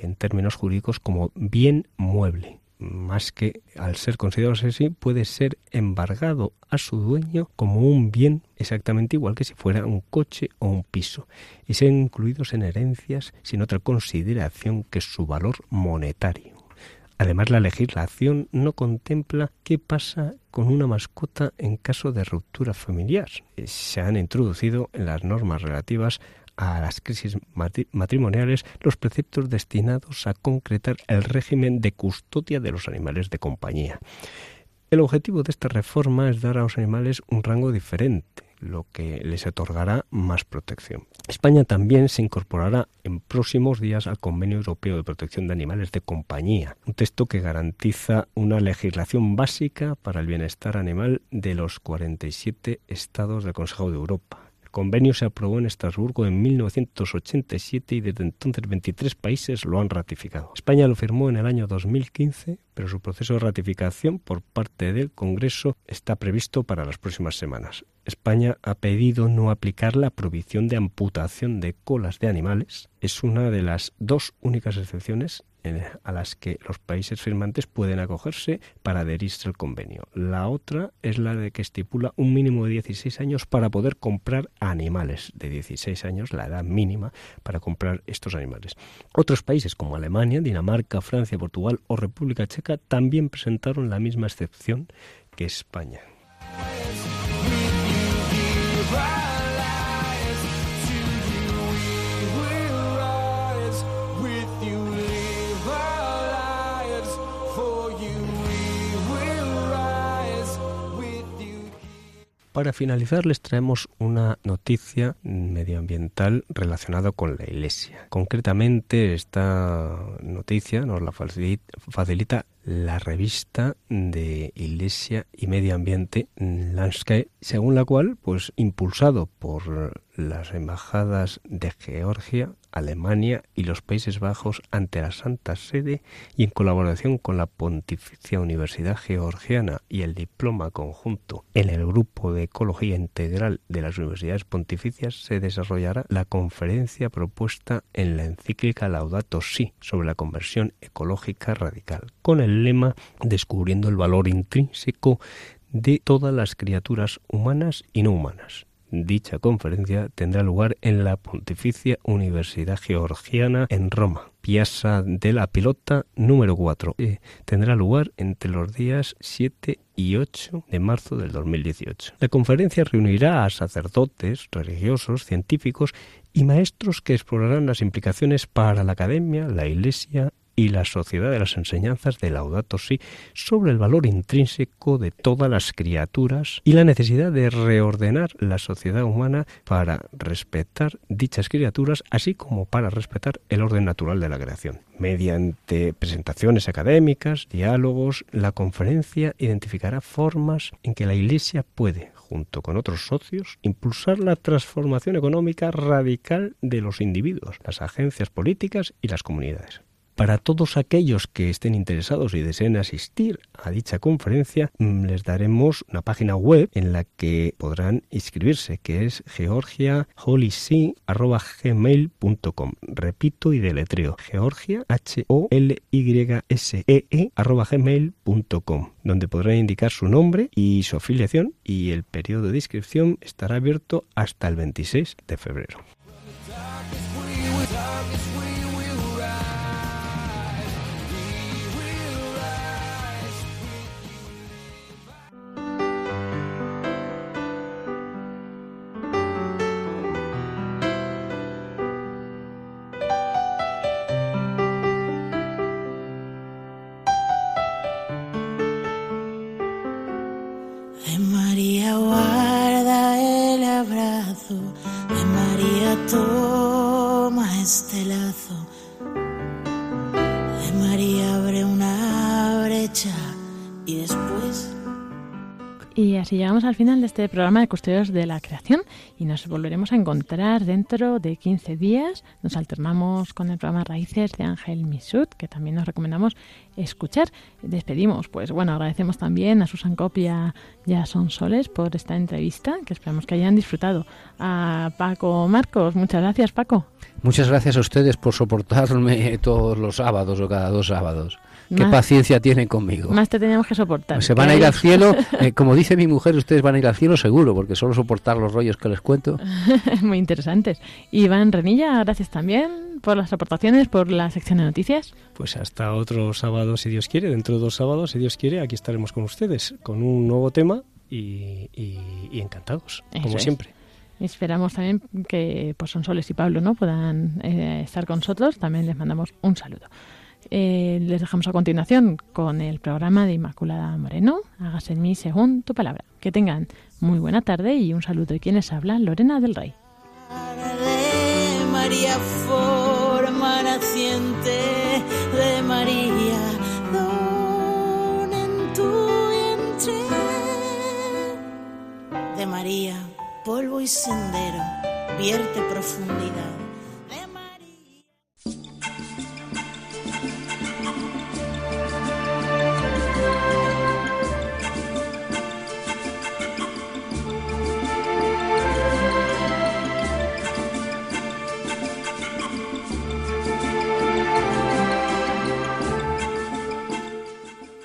en términos jurídicos como bien mueble más que al ser considerado así, puede ser embargado a su dueño como un bien exactamente igual que si fuera un coche o un piso, y ser incluidos en herencias sin otra consideración que su valor monetario. Además, la legislación no contempla qué pasa con una mascota en caso de ruptura familiar. Se han introducido en las normas relativas a las crisis matrimoniales los preceptos destinados a concretar el régimen de custodia de los animales de compañía. El objetivo de esta reforma es dar a los animales un rango diferente, lo que les otorgará más protección. España también se incorporará en próximos días al Convenio Europeo de Protección de Animales de Compañía, un texto que garantiza una legislación básica para el bienestar animal de los 47 estados del Consejo de Europa El convenio se aprobó en Estrasburgo en 1987 y desde entonces 23 países lo han ratificado. España lo firmó en el año 2015, pero su proceso de ratificación por parte del Congreso está previsto para las próximas semanas. España ha pedido no aplicar la prohibición de amputación de colas de animales. Es una de las dos únicas excepciones a las que los países firmantes pueden acogerse para adherirse al convenio. La otra es la de que estipula un mínimo de 16 años para poder comprar animales. De 16 años, la edad mínima para comprar estos animales. Otros países como Alemania, Dinamarca, Francia, Portugal o República Checa también presentaron la misma excepción que España. Para finalizar les traemos una noticia medioambiental relacionada con la Iglesia. Concretamente esta noticia nos la facilita la revista de Iglesia y Medio Ambiente Landscape, según la cual, pues impulsado por las embajadas de Georgia, Alemania y los Países Bajos ante la Santa Sede y en colaboración con la Pontificia Universidad Georgiana y el diploma conjunto en el grupo de Ecología Integral de las Universidades Pontificias se desarrollará la conferencia propuesta en la encíclica Laudato Si sobre la conversión ecológica radical, con el Descubriendo el valor intrínseco de todas las criaturas humanas y no humanas. Dicha conferencia tendrá lugar en la Pontificia Universidad Georgiana en Roma, Piazza de la Pilota número 4. y tendrá lugar entre los días 7 y 8 de marzo del 2018. La conferencia reunirá a sacerdotes, religiosos, científicos y maestros que explorarán las implicaciones para la academia, la iglesia y la sociedad de las enseñanzas de Laudato Si sobre el valor intrínseco de todas las criaturas y la necesidad de reordenar la sociedad humana para respetar dichas criaturas, así como para respetar el orden natural de la creación. Mediante presentaciones académicas, diálogos, la conferencia identificará formas en que la Iglesia puede, junto con otros socios, impulsar la transformación económica radical de los individuos, las agencias políticas y las comunidades. Para todos aquellos que estén interesados y deseen asistir a dicha conferencia, mm, les daremos una página web en la que podrán inscribirse, que es georgiaholySea.gmail.com. Repito y deletreo, georgia, h y e, e donde podrán indicar su nombre y su afiliación y el periodo de inscripción estará abierto hasta el 26 de febrero. Así llegamos al final de este programa de Custodios de la Creación y nos volveremos a encontrar dentro de 15 días. Nos alternamos con el programa Raíces de Ángel Misut, que también nos recomendamos escuchar. Despedimos, pues bueno, agradecemos también a Susan Copia y a Son Soles por esta entrevista, que esperamos que hayan disfrutado. A Paco Marcos, muchas gracias Paco. Muchas gracias a ustedes por soportarme todos los sábados o cada dos sábados. Qué paciencia tienen conmigo. Más te teníamos que soportar. Se van a ir al cielo, eh, como dice mi mujer, ustedes van a ir al cielo seguro, porque solo soportar los rollos que les cuento. Muy interesantes. Iván Renilla, gracias también por las aportaciones, por la sección de noticias. Pues hasta otro sábado, si Dios quiere. Dentro de dos sábados, si Dios quiere, aquí estaremos con ustedes, con un nuevo tema y, encantados, como siempre. Esperamos también que pues, Sonsoles y Pablo no puedan eh, estar con nosotros. También les mandamos un saludo. Eh, les dejamos a continuación con el programa de Inmaculada Moreno. Hágase en mí según tu palabra. Que tengan muy buena tarde y un saludo de quienes hablan, Lorena del Rey. De María, forma naciente de María, don en tu vientre. De María polvo y sendero, vierte profundidad.